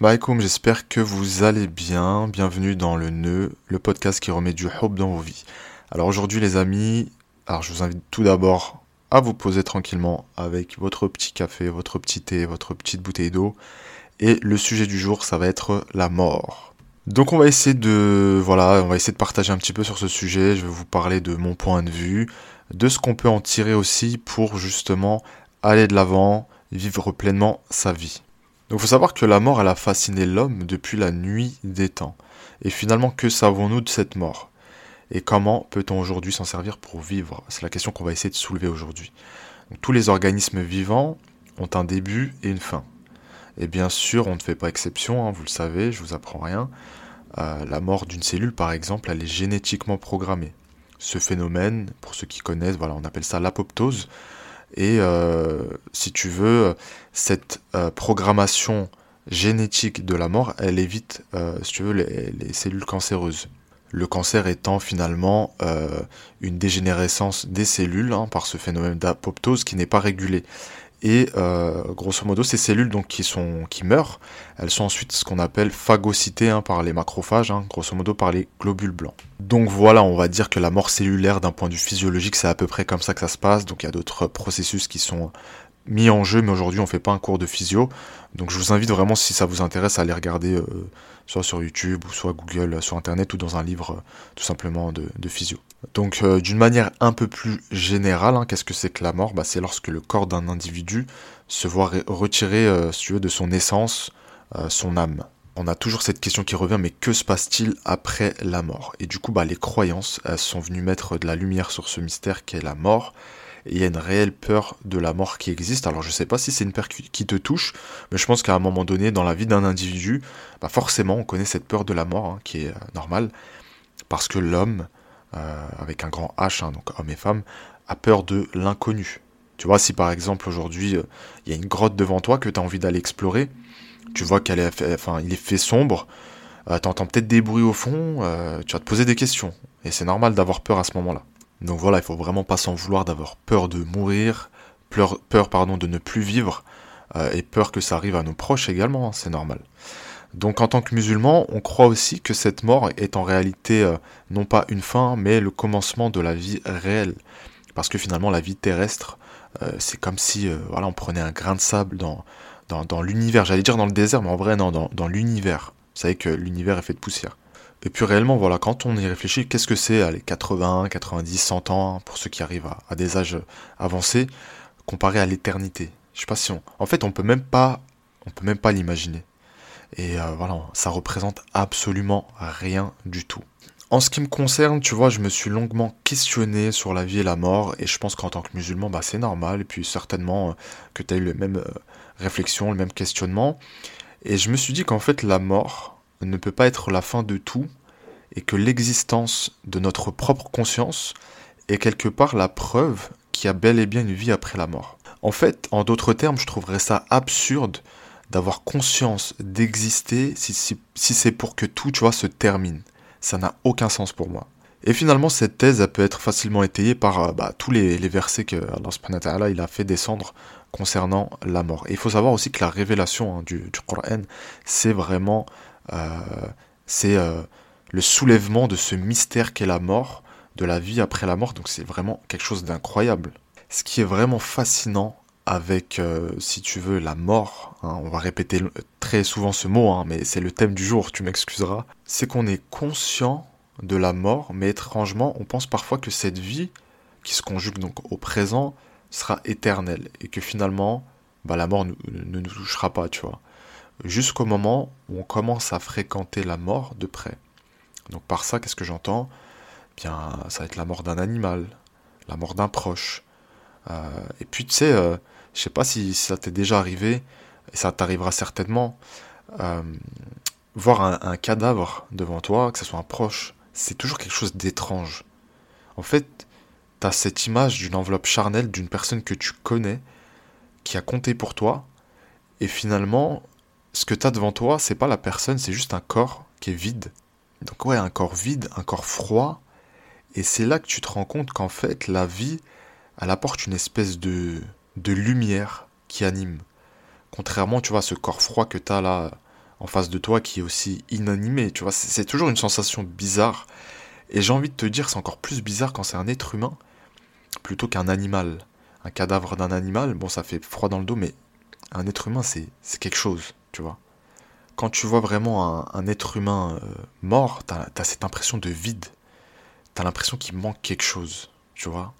Assalamu j'espère que vous allez bien. Bienvenue dans le nœud, le podcast qui remet du hope dans vos vies. Alors aujourd'hui les amis, alors je vous invite tout d'abord à vous poser tranquillement avec votre petit café, votre petit thé, votre petite bouteille d'eau. Et le sujet du jour, ça va être la mort. Donc on va essayer de voilà, on va essayer de partager un petit peu sur ce sujet. Je vais vous parler de mon point de vue, de ce qu'on peut en tirer aussi pour justement aller de l'avant, vivre pleinement sa vie. Donc il faut savoir que la mort, elle a fasciné l'homme depuis la nuit des temps. Et finalement, que savons-nous de cette mort? Et comment peut-on aujourd'hui s'en servir pour vivre? C'est la question qu'on va essayer de soulever aujourd'hui. Tous les organismes vivants ont un début et une fin. Et bien sûr, on ne fait pas exception, hein, vous le savez, je vous apprends rien. Euh, la mort d'une cellule, par exemple, elle est génétiquement programmée. Ce phénomène, pour ceux qui connaissent, voilà, on appelle ça l'apoptose. Et euh, si tu veux, cette euh, programmation génétique de la mort, elle évite, euh, si tu les, cellules cancéreuses. Le cancer étant finalement une dégénérescence des cellules hein, par ce phénomène d'apoptose qui n'est pas régulé. Et euh, grosso modo, ces cellules donc qui meurent, elles sont ensuite ce qu'on appelle phagocytées hein, par les macrophages, hein, grosso modo par les globules blancs. Donc voilà, on va dire que la mort cellulaire d'un point de vue physiologique, c'est à peu près comme ça que ça se passe. Donc il y a d'autres processus qui sont mis en jeu, mais aujourd'hui on fait pas un cours de physio. Donc je vous invite vraiment, si ça vous intéresse, à aller regarder euh, soit sur YouTube ou soit Google, euh, sur Internet ou dans un livre euh, tout simplement de, physio. Donc d'une manière un peu plus générale, hein, qu'est-ce que c'est que la mort? Bah, C'est lorsque le corps d'un individu se voit retirer, si tu veux, de son essence, son âme. On a toujours cette question qui revient, mais que se passe-t-il après la mort? Et du coup, bah, les croyances sont venues mettre de la lumière sur ce mystère qu'est la mort il y a une réelle peur de la mort qui existe. Alors je sais pas si c'est une peur qui te touche, mais je pense qu'à un moment donné dans la vie d'un individu, bah forcément on connaît cette peur de la mort hein, qui est euh, normale, parce que l'homme, euh, avec un grand H, hein, donc homme et femme, a peur de l'inconnu. Tu vois, si par exemple aujourd'hui euh, il y a une grotte devant toi que tu as envie d'aller explorer, tu vois qu'elle est, enfin, il est fait sombre, tu entends peut-être des bruits au fond, tu vas te poser des questions. Et c'est normal d'avoir peur à ce moment-là. Donc voilà, il faut vraiment pas s'en vouloir d'avoir peur de mourir, peur, pardon, de ne plus vivre, euh, et peur que ça arrive à nos proches également, hein, c'est normal. Donc en tant que musulman, on croit aussi que cette mort est en réalité euh, non pas une fin, mais le commencement de la vie réelle. Parce que finalement, la vie terrestre, euh, c'est comme si voilà, on prenait un grain de sable dans l'univers. J'allais dire dans le désert, mais en vrai, non, dans, dans l'univers. Vous savez que l'univers est fait de poussière. Et puis réellement, voilà, quand on y réfléchit, qu'est-ce que c'est les 80, 90, 100 ans, pour ceux qui arrivent à, des âges avancés, comparé à l'éternité? Je sais pas si on... En fait, on peut même pas, on peut même pas l'imaginer. Et euh, voilà, ça représente absolument rien du tout. En ce qui me concerne, tu vois, je me suis longuement questionné sur la vie et la mort, et je pense qu'en tant que musulman, bah, c'est normal, et puis certainement euh, que tu as eu les mêmes euh, réflexions, le même questionnement. Et je me suis dit qu'en fait, la mort, ne peut pas être la fin de tout et que l'existence de notre propre conscience est quelque part la preuve qu'il y a bel et bien une vie après la mort. En fait, en d'autres termes, je trouverais ça absurde d'avoir conscience d'exister si, c'est pour que tout, tu vois, se termine. Ça n'a aucun sens pour moi. Et finalement, cette thèse elle peut être facilement étayée par euh, bah, tous les, versets que Allah il a fait descendre concernant la mort. Et il faut savoir aussi que la révélation hein, du, du Coran, c'est vraiment c'est euh, le soulèvement de ce mystère qu'est la mort, de la vie après la mort. Donc c'est vraiment quelque chose d'incroyable. Ce qui est vraiment fascinant avec, euh, si tu veux, la mort, hein, on va répéter très souvent ce mot, hein, mais c'est le thème du jour, tu m'excuseras, c'est qu'on est conscient de la mort, mais étrangement, on pense parfois que cette vie, qui se conjugue donc au présent, sera éternelle, et que finalement, bah, la mort ne nous touchera pas, tu vois jusqu'au moment où on commence à fréquenter la mort de près. Donc par ça, qu'est-ce que j'entends? Eh Bien, ça va être la mort d'un animal, la mort d'un proche. Euh, et puis tu sais, euh, je sais pas si, ça t'est déjà arrivé, et ça t'arrivera certainement, euh, voir un, un, cadavre devant toi, que ce soit un proche, c'est toujours quelque chose d'étrange. En fait, tu as cette image d'une enveloppe charnelle d'une personne que tu connais, qui a compté pour toi, et finalement, ce que tu as devant toi, c'est pas la personne, c'est juste un corps qui est vide. Donc ouais, un corps vide, un corps froid. Et c'est là que tu te rends compte qu'en fait, la vie, elle apporte une espèce de, de lumière qui anime. Contrairement, tu vois, ce corps froid que tu as là en face de toi qui est aussi inanimé, tu vois, c'est toujours une sensation bizarre. Et j'ai envie de te dire, c'est encore plus bizarre quand c'est un être humain plutôt qu'un animal. Un cadavre d'un animal, bon, ça fait froid dans le dos, mais un être humain, c'est quelque chose, Quand tu vois vraiment un, être humain euh, mort, t'as as cette impression de vide. T'as l'impression qu'il manque quelque chose, tu vois.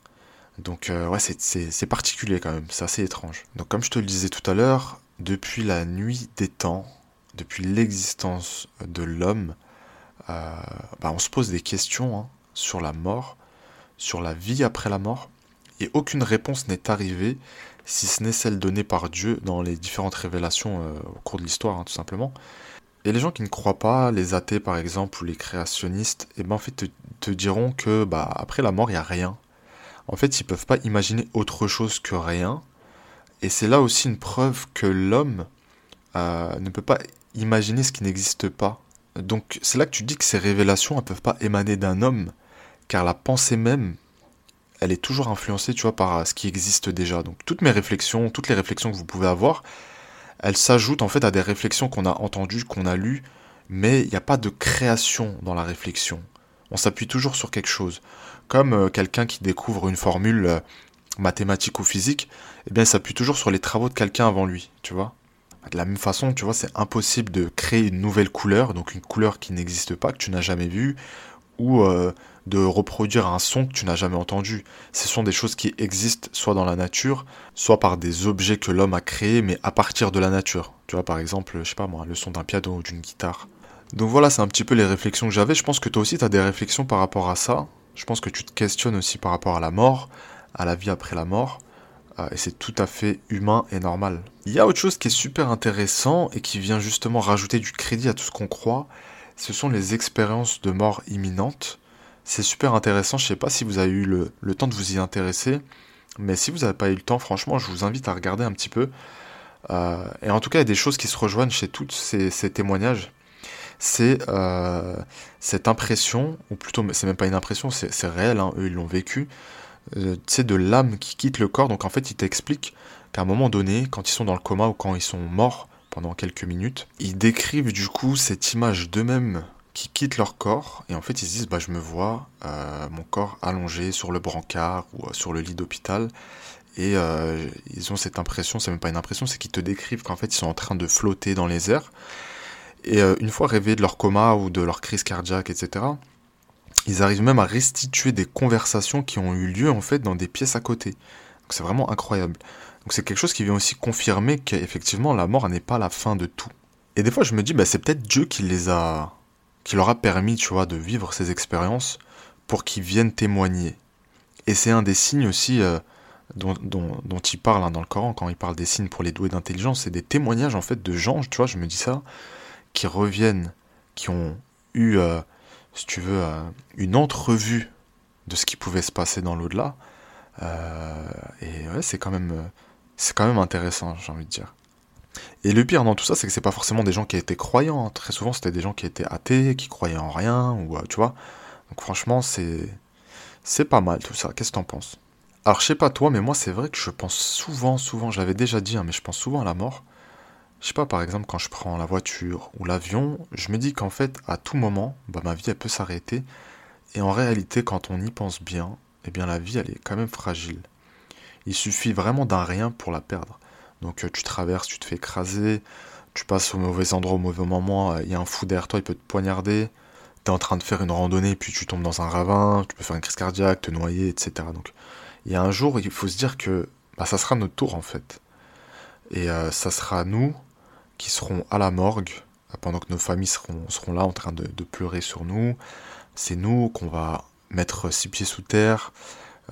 Donc, euh, ouais, c'est particulier quand même, c'est assez étrange. Donc, comme je te le disais tout à l'heure, depuis la nuit des temps, depuis l'existence de l'homme, euh, bah, on se pose des questions hein, sur la mort, sur la vie après la mort, et aucune réponse n'est arrivée, si ce n'est celle donnée par Dieu dans les différentes révélations euh, au cours de l'histoire, hein, tout simplement. Et les gens qui ne croient pas, les athées par exemple, ou les créationnistes, eh ben, en fait te, diront que bah, après la mort, il n'y a rien. En fait, ils ne peuvent pas imaginer autre chose que rien. Et c'est là aussi une preuve que l'homme euh, ne peut pas imaginer ce qui n'existe pas. Donc c'est là que tu dis que ces révélations ne peuvent pas émaner d'un homme, car la pensée même, elle est toujours influencée, tu par ce qui existe déjà. Donc toutes mes réflexions, toutes les réflexions que vous pouvez avoir, elles s'ajoutent en fait à des réflexions qu'on a entendues, qu'on a lues, mais il n'y a pas de création dans la réflexion. On s'appuie toujours sur quelque chose. Comme euh, quelqu'un qui découvre une formule euh, mathématique ou physique, eh bien, il s'appuie toujours sur les travaux de quelqu'un avant lui, tu vois. De la même façon, tu vois, c'est impossible de créer une nouvelle couleur, donc une couleur qui n'existe pas, que tu n'as jamais vue, ou euh, de reproduire un son que tu n'as jamais entendu. Ce sont des choses qui existent soit dans la nature, soit par des objets que l'homme a créés, mais à partir de la nature. Tu vois, par exemple, je sais pas moi, le son d'un piano ou d'une guitare. Donc voilà, c'est un petit peu les réflexions que j'avais. Je pense que toi aussi, tu as des réflexions par rapport à ça. Je pense que tu te questionnes aussi par rapport à la mort, à la vie après la mort. Euh, et c'est tout à fait humain et normal. Il y a autre chose qui est super intéressant et qui vient justement rajouter du crédit à tout ce qu'on croit. Ce sont les expériences de mort imminente. C'est super intéressant. Je sais pas si vous avez eu le, temps de vous y intéresser. Mais si vous n'avez pas eu le temps, franchement, je vous invite à regarder un petit peu. Euh, et en tout cas, il y a des choses qui se rejoignent chez tous ces, témoignages. C'est euh, cette impression, ou plutôt, c'est même pas une impression, c'est réel, hein, eux ils l'ont vécu, euh, de l'âme qui quitte le corps. Donc en fait, il t'explique qu'à un moment donné, quand ils sont dans le coma ou quand ils sont morts pendant quelques minutes, ils décrivent du coup cette image d'eux-mêmes qui quittent leur corps et en fait ils se disent bah je me vois euh, mon corps allongé sur le brancard ou euh, sur le lit d'hôpital et euh, ils ont cette impression, c'est même pas une impression, c'est qu'ils te décrivent qu'en fait ils sont en train de flotter dans les airs et une fois réveillés de leur coma ou de leur crise cardiaque etc ils arrivent même à restituer des conversations qui ont eu lieu en fait dans des pièces à côté. C'est vraiment incroyable. Donc c'est quelque chose qui vient aussi confirmer qu'effectivement la mort n'est pas la fin de tout. Et des fois je me dis bah c'est peut-être Dieu qui les a qui leur a permis, tu vois, de vivre ces expériences pour qu'ils viennent témoigner. Et c'est un des signes aussi euh, dont, dont, il parle hein, dans le Coran, quand il parle des signes pour les doués d'intelligence, c'est des témoignages en fait de gens, tu vois, je me dis ça, qui reviennent, qui ont eu euh, si tu veux, euh, une entrevue de ce qui pouvait se passer dans l'au-delà. Et ouais, c'est quand même, c'est quand même intéressant, j'ai envie de dire. Et le pire dans tout ça, c'est que c'est pas forcément des gens qui étaient croyants. Hein. Très souvent, c'était des gens qui étaient athées, qui croyaient en rien, ou tu vois. Donc franchement, c'est, c'est pas mal tout ça. Qu'est-ce que t'en penses? Alors je sais pas toi, mais moi c'est vrai que je pense souvent, souvent, je l'avais déjà dit, hein, mais je pense souvent à la mort. Je sais pas, par exemple, quand je prends la voiture ou l'avion, je me dis qu'en fait, à tout moment, bah, ma vie, elle peut s'arrêter. Et en réalité, quand on y pense bien, eh bien, la vie, elle est quand même fragile. Il suffit vraiment d'un rien pour la perdre. Donc, euh, tu traverses, tu te fais écraser, tu passes au mauvais endroit au mauvais moment, euh, il y a un fou derrière toi, il peut te poignarder. Tu es en train de faire une randonnée, puis tu tombes dans un ravin, tu peux faire une crise cardiaque, te noyer, etc. Donc, il y a un jour, il faut se dire que bah, ça sera notre tour, en fait. Et euh, ça sera nous qui seront à la morgue pendant que nos familles seront, là en train de, pleurer sur nous. C'est nous qu'on va mettre six pieds sous terre.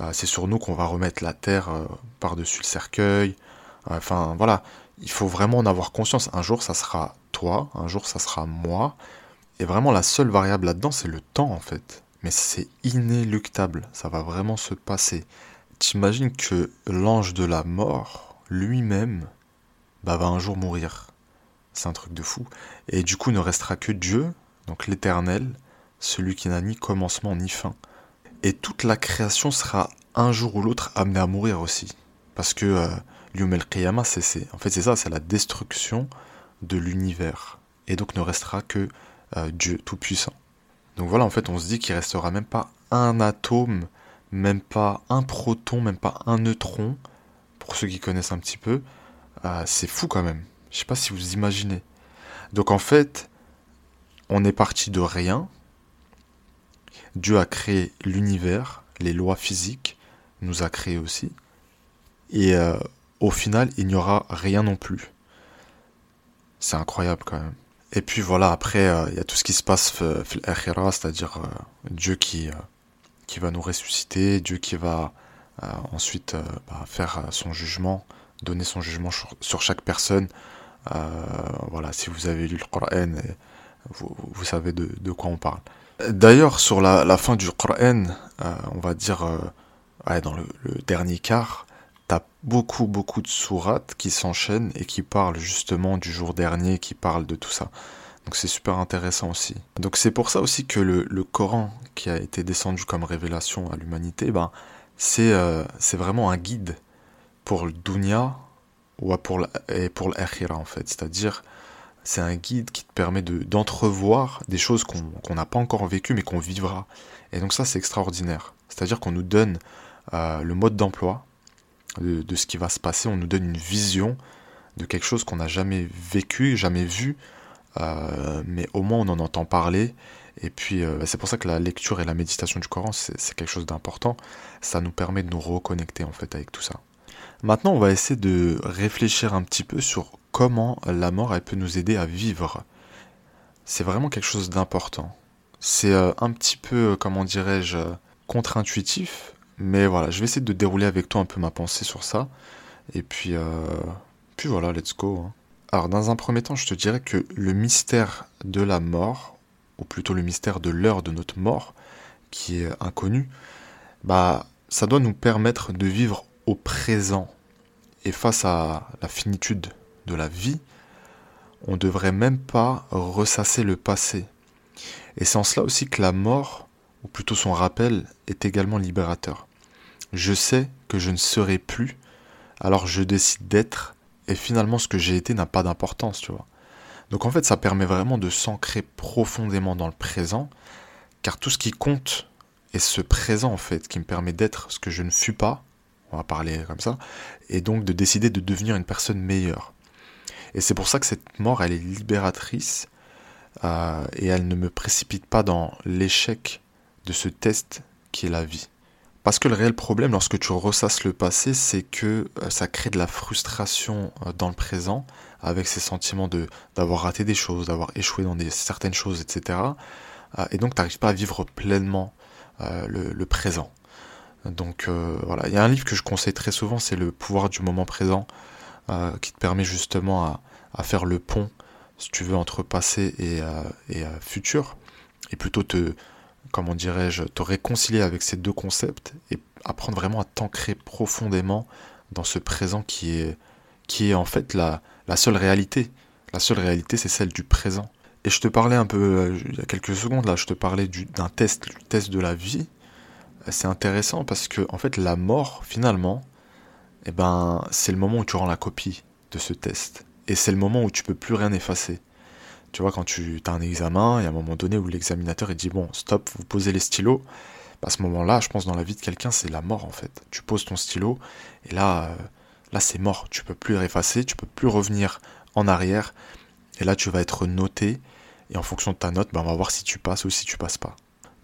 Euh, c'est sur nous qu'on va remettre la terre euh, par-dessus le cercueil. Enfin voilà, il faut vraiment en avoir conscience. Un jour ça sera toi, un jour ça sera moi. Et vraiment la seule variable là-dedans c'est le temps en fait. Mais c'est inéluctable, ça va vraiment se passer. T'imagines que l'ange de la mort, lui-même, bah, va un jour mourir. C'est un truc de fou. Et du coup, ne restera que Dieu, donc l'éternel, celui qui n'a ni commencement ni fin. Et toute la création sera un jour ou l'autre amenée à mourir aussi. Parce que euh, el Qiyamah, c'est, en fait, c'est ça, c'est la destruction de l'univers. et donc ne restera que euh, Dieu Tout-Puissant. Donc voilà, en fait, on se dit qu'il restera même pas un atome, même pas un proton, même pas un neutron, pour ceux qui connaissent un petit peu. Euh, c'est fou quand même. Je sais pas si vous imaginez. Donc en fait, on est parti de rien. Dieu a créé l'univers, les lois physiques, nous a créé aussi. Et euh, au final, il n'y aura rien non plus. C'est incroyable quand même. Et puis voilà, après, euh, il y a tout ce qui se passe c'est-à-dire euh, Dieu qui, qui va nous ressusciter, Dieu qui va ensuite bah, faire son jugement, donner son jugement sur, chaque personne. voilà, si vous avez lu le Coran, vous, vous savez de, quoi on parle. D'ailleurs, sur la, la, fin du Coran, on va dire dans le, dernier quart, t'as beaucoup, beaucoup de sourates qui s'enchaînent et qui parlent justement du jour dernier, qui parlent de tout ça. Donc c'est super intéressant aussi. Donc c'est pour ça aussi que le, le, Coran, qui a été descendu comme révélation à l'humanité, ben, c'est euh, vraiment un guide pour le dunya ou pour et pour l'akhira en fait. C'est-à-dire, c'est un guide qui te permet d'entrevoir des choses qu'on n'a pas encore vécues mais qu'on vivra. Et donc ça c'est extraordinaire. C'est-à-dire qu'on nous donne euh, le mode d'emploi de, ce qui va se passer. On nous donne une vision de quelque chose qu'on n'a jamais vécu, jamais vu, euh, mais au moins on en entend parler. Et puis euh, c'est pour ça que la lecture et la méditation du Coran, c'est quelque chose d'important. Ça nous permet de nous reconnecter en fait avec tout ça. Maintenant, on va essayer de réfléchir un petit peu sur comment la mort elle peut nous aider à vivre. C'est vraiment quelque chose d'important. C'est un petit peu, comment dirais-je, contre-intuitif, mais voilà, je vais essayer de dérouler avec toi un peu ma pensée sur ça. Et puis, euh, puis voilà, let's go. Hein. Alors, dans un premier temps, je te dirais que le mystère de la mort, ou plutôt le mystère de l'heure de notre mort, qui est inconnu, bah, ça doit nous permettre de vivre au présent. Et face à la finitude de la vie, on ne devrait même pas ressasser le passé. Et c'est en cela aussi que la mort, ou plutôt son rappel, est également libérateur. Je sais que je ne serai plus, alors je décide d'être, et finalement ce que j'ai été n'a pas d'importance, tu vois. Donc en fait, ça permet vraiment de s'ancrer profondément dans le présent, car tout ce qui compte est ce présent en fait, qui me permet d'être ce que je ne fus pas, on va parler comme ça, et donc de décider de devenir une personne meilleure. Et c'est pour ça que cette mort, elle est libératrice, euh, et elle ne me précipite pas dans l'échec de ce test qui est la vie. Parce que le réel problème lorsque tu ressasses le passé, c'est que euh, ça crée de la frustration euh, dans le présent, avec ces sentiments de d'avoir raté des choses, d'avoir échoué dans certaines choses, etc. Euh, et donc tu n'arrives pas à vivre pleinement le, présent. Donc voilà, il y a un livre que je conseille très souvent, c'est Le pouvoir du moment présent, qui te permet justement à, faire le pont, si tu veux, entre passé et futur, et plutôt te comment dirais-je, te réconcilier avec ces deux concepts et apprendre vraiment à t'ancrer profondément dans ce présent qui est, qui est en fait la, la seule réalité. La seule réalité, c'est celle du présent. Et je te parlais un peu, euh, il y a quelques secondes là, je te parlais d'un test, du test de la vie. C'est intéressant parce que, en fait, la mort, finalement, eh ben, c'est le moment où tu rends la copie de ce test. Et c'est le moment où tu peux plus rien effacer. Tu vois, quand tu as un examen, il y a un moment donné où l'examinateur il dit bon, stop, vous posez les stylos. Bah, à ce moment-là, je pense dans la vie de quelqu'un, c'est la mort en fait. Tu poses ton stylo et là, euh, là c'est mort. Tu peux plus effacer, tu peux plus revenir en arrière. Et là, tu vas être noté et en fonction de ta note, bah, on va voir si tu passes ou si tu passes pas.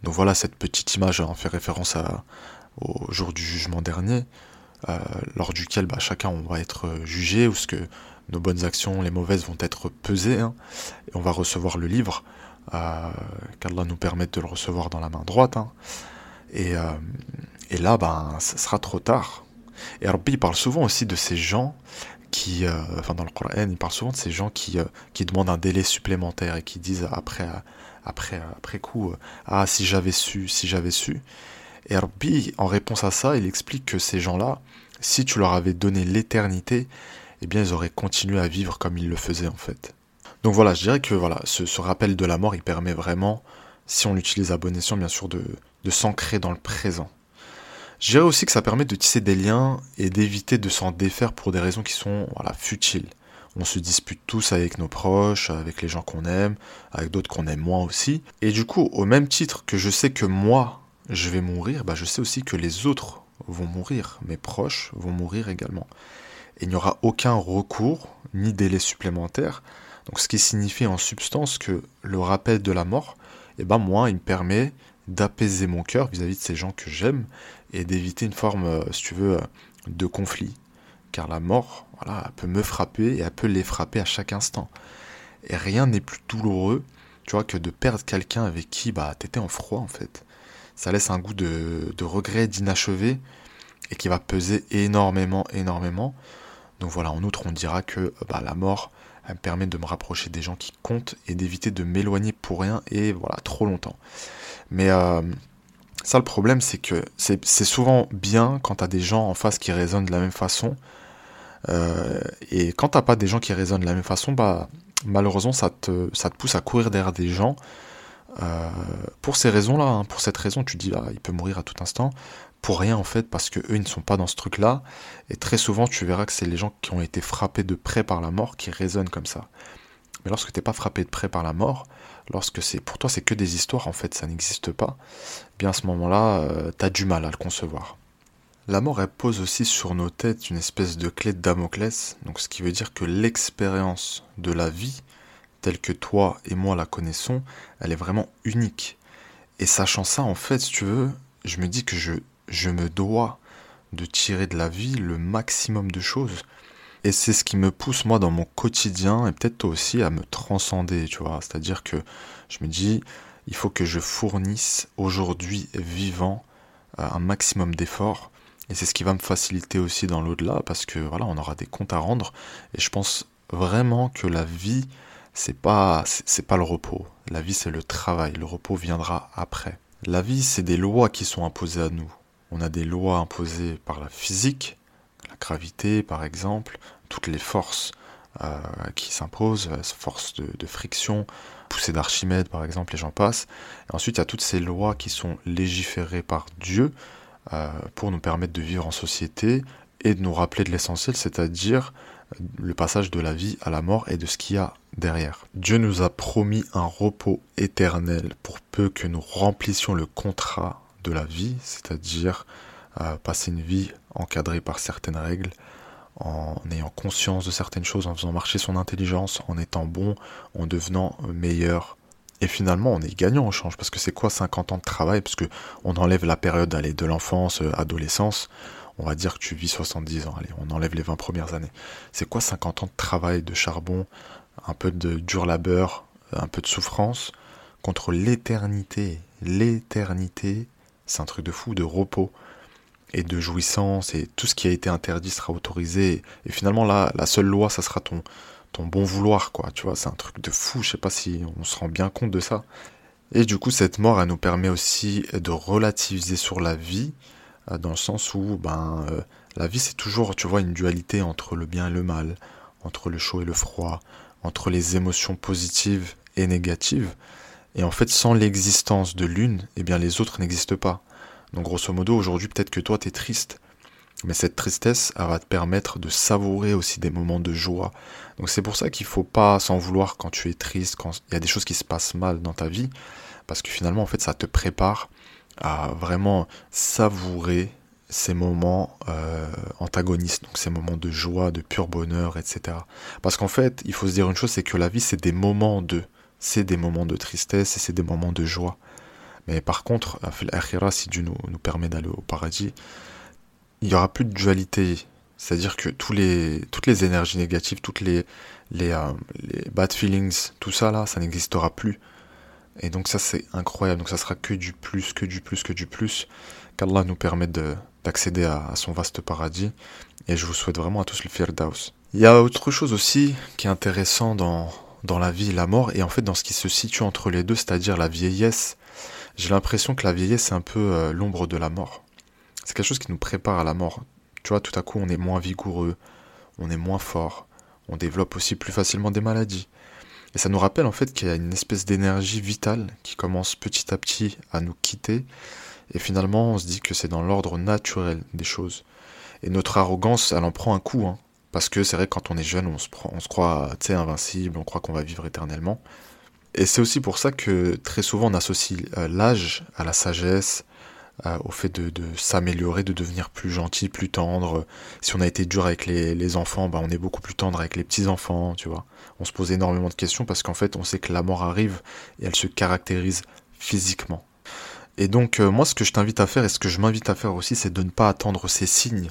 Donc voilà, cette petite image en fait référence au jour du jugement dernier, euh, lors duquel bah, chacun on va être jugé ou ce que nos bonnes actions, les mauvaises vont être pesées, hein, et on va recevoir le livre, euh, qu'Allah nous permette de le recevoir dans la main droite, hein, et, euh, là, ben, ce sera trop tard. Et Rabbi parle souvent aussi de ces gens qui, euh, enfin dans le Coran, il parle souvent de ces gens qui, euh, qui demandent un délai supplémentaire et qui disent après, après, après coup, ah si j'avais su, si j'avais su. Et Rabbi, en réponse à ça, il explique que ces gens-là, si tu leur avais donné l'éternité, eh bien ils auraient continué à vivre comme ils le faisaient en fait. Donc voilà, je dirais que voilà, ce, rappel de la mort, il permet vraiment, si on l'utilise à bon escient, bien sûr, de, de s'ancrer dans le présent. Je dirais aussi que ça permet de tisser des liens et d'éviter de s'en défaire pour des raisons qui sont voilà, futiles. On se dispute tous avec nos proches, avec les gens qu'on aime, avec d'autres qu'on aime moins aussi. Et du coup, au même titre que je sais que moi, je vais mourir, bah je sais aussi que les autres vont mourir, mes proches vont mourir également. Et il n'y aura aucun recours, ni délai supplémentaire. Donc ce qui signifie en substance que le rappel de la mort, eh ben moi, il me permet d'apaiser mon cœur vis-à-vis de ces gens que j'aime et d'éviter une forme, euh, si tu veux, de conflit. Car la mort, voilà, elle peut me frapper et elle peut les frapper à chaque instant. Et rien n'est plus douloureux, tu vois, que de perdre quelqu'un avec qui bah t'étais en froid en fait. Ça laisse un goût de, de regret, d'inachevé et qui va peser énormément, énormément. Donc voilà, en outre, on dira que bah, la mort, elle me permet de me rapprocher des gens qui comptent et d'éviter de m'éloigner pour rien et voilà, trop longtemps. Mais euh, ça, le problème, c'est que c'est souvent bien quand tu as des gens en face qui raisonnent de la même façon. Euh, et quand t'as pas des gens qui raisonnent de la même façon, bah malheureusement ça te, te pousse à courir derrière des gens. Euh, pour ces raisons-là, hein. pour cette raison, tu dis ah, il peut mourir à tout instant pour rien en fait parce que eux ils ne sont pas dans ce truc là et très souvent tu verras que c'est les gens qui ont été frappés de près par la mort qui résonnent comme ça. Mais lorsque t'es pas frappé de près par la mort lorsque c'est pour toi c'est que des histoires en fait ça n'existe pas eh bien à ce moment là euh, tu as du mal à le concevoir. La mort elle pose aussi sur nos têtes une espèce de clé de Damoclès. Donc ce qui veut dire que l'expérience de la vie telle que toi et moi la connaissons elle est vraiment unique. Et sachant ça en fait si tu veux je me dis que je je me dois de tirer de la vie le maximum de choses. Et c'est ce qui me pousse moi dans mon quotidien et peut-être toi aussi à me transcender, tu vois. C'est-à-dire que je me dis, il faut que je fournisse aujourd'hui vivant euh, un maximum d'efforts. Et c'est ce qui va me faciliter aussi dans l'au-delà parce que voilà, on aura des comptes à rendre. Et je pense vraiment que la vie, c'est pas, c'est pas le repos. La vie, c'est le travail. Le repos viendra après. La vie, c'est des lois qui sont imposées à nous. On a des lois imposées par la physique, la gravité par exemple, toutes les forces euh, qui s'imposent, euh, forces de, de, friction, poussée d'Archimède par exemple, et j'en passe. Ensuite, il y a toutes ces lois qui sont légiférées par Dieu euh, pour nous permettre de vivre en société et de nous rappeler de l'essentiel, c'est-à-dire le passage de la vie à la mort et de ce qu'il y a derrière. Dieu nous a promis un repos éternel pour peu que nous remplissions le contrat de la vie, c'est-à-dire euh, passer une vie encadrée par certaines règles, en ayant conscience de certaines choses, en faisant marcher son intelligence, en étant bon, en devenant meilleur. Et finalement, on est gagnant au change, parce que c'est quoi 50 ans de travail? Parce que on enlève la période allez, de l'enfance, euh, adolescence, on va dire que tu vis 70 ans, on enlève les 20 premières années. C'est quoi 50 ans de travail, de charbon, un peu de dur labeur, un peu de souffrance, contre l'éternité, l'éternité c'est un truc de fou, de repos et de jouissance, et tout ce qui a été interdit sera autorisé. Et finalement, là, la seule loi, ça sera ton, ton bon vouloir, quoi. Tu vois, c'est un truc de fou, je sais pas si on se rend bien compte de ça. Et du coup, cette mort, elle nous permet aussi de relativiser sur la vie, euh, dans le sens où, ben, euh, la vie, c'est toujours, tu vois, une dualité entre le bien et le mal, entre le chaud et le froid, entre les émotions positives et négatives. Et en fait, sans l'existence de l'une, eh bien les autres n'existent pas. Donc grosso modo, aujourd'hui, peut-être que toi, tu es triste. Mais cette tristesse, elle va te permettre de savourer aussi des moments de joie. Donc c'est pour ça qu'il faut pas s'en vouloir quand tu es triste, quand il y a des choses qui se passent mal dans ta vie. Parce que finalement, en fait, ça te prépare à vraiment savourer ces moments euh, antagonistes, donc ces moments de joie, de pur bonheur, etc. Parce qu'en fait, il faut se dire une chose, c'est que la vie, c'est des moments de c'est des moments de tristesse et c'est des moments de joie. Mais par contre, si Dieu nous, permet d'aller au paradis, il n'y aura plus de dualité. C'est-à-dire que toutes les énergies négatives, toutes les, euh, les bad feelings, tout ça là, ça n'existera plus. Et donc ça c'est incroyable. Donc ça sera que du plus, que du plus, que du plus. Qu'Allah nous permette d'accéder à, à, son vaste paradis. Et je vous souhaite vraiment à tous le Firdaus. Il y a autre chose aussi qui est intéressant dans, dans la vie et la mort, et en fait dans ce qui se situe entre les deux, c'est-à-dire la vieillesse. J'ai l'impression que la vieillesse c'est un peu euh, l'ombre de la mort. C'est quelque chose qui nous prépare à la mort. Tu vois, tout à coup on est moins vigoureux, on est moins fort, on développe aussi plus facilement des maladies. Et ça nous rappelle en fait qu'il y a une espèce d'énergie vitale qui commence petit à petit à nous quitter, et finalement on se dit que c'est dans l'ordre naturel des choses. Et notre arrogance, elle en prend un coup, hein. Parce que c'est vrai que quand on est jeune, on se, croit invincible, on croit qu'on va vivre éternellement. Et c'est aussi pour ça que très souvent on associe euh, l'âge à la sagesse, euh, au fait de, s'améliorer, de devenir plus gentil, plus tendre. Si on a été dur avec les, enfants, bah on est beaucoup plus tendre avec les petits-enfants, tu vois. On se pose énormément de questions parce qu'en fait on sait que la mort arrive et elle se caractérise physiquement. Et donc euh, moi ce que je t'invite à faire et ce que je m'invite à faire aussi c'est de ne pas attendre ces signes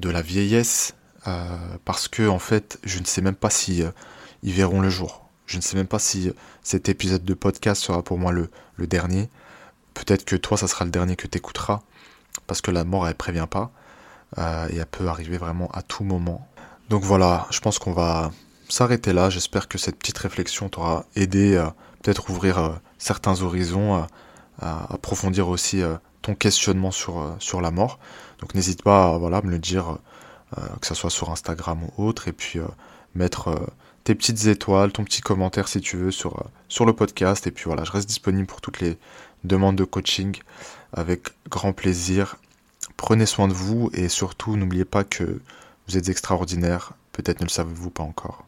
de la vieillesse parce que en fait je ne sais même pas si ils verront le jour. Je ne sais même pas si cet épisode de podcast sera pour moi le, dernier. Peut-être que toi, ça sera le dernier que tu écouteras, parce que la mort, elle prévient pas, euh, et elle peut arriver vraiment à tout moment. Donc voilà, je pense qu'on va s'arrêter là. J'espère que cette petite réflexion t'aura aidé peut-être ouvrir euh, certains horizons, à, approfondir aussi euh, ton questionnement sur, sur la mort. Donc n'hésite pas à me le dire, que ce soit sur Instagram ou autre, et puis mettre tes petites étoiles, ton petit commentaire si tu veux sur, euh, sur le podcast. Et puis voilà, je reste disponible pour toutes les demandes de coaching avec grand plaisir. Prenez soin de vous et surtout n'oubliez pas que vous êtes extraordinaire. Peut-être ne le savez-vous pas encore.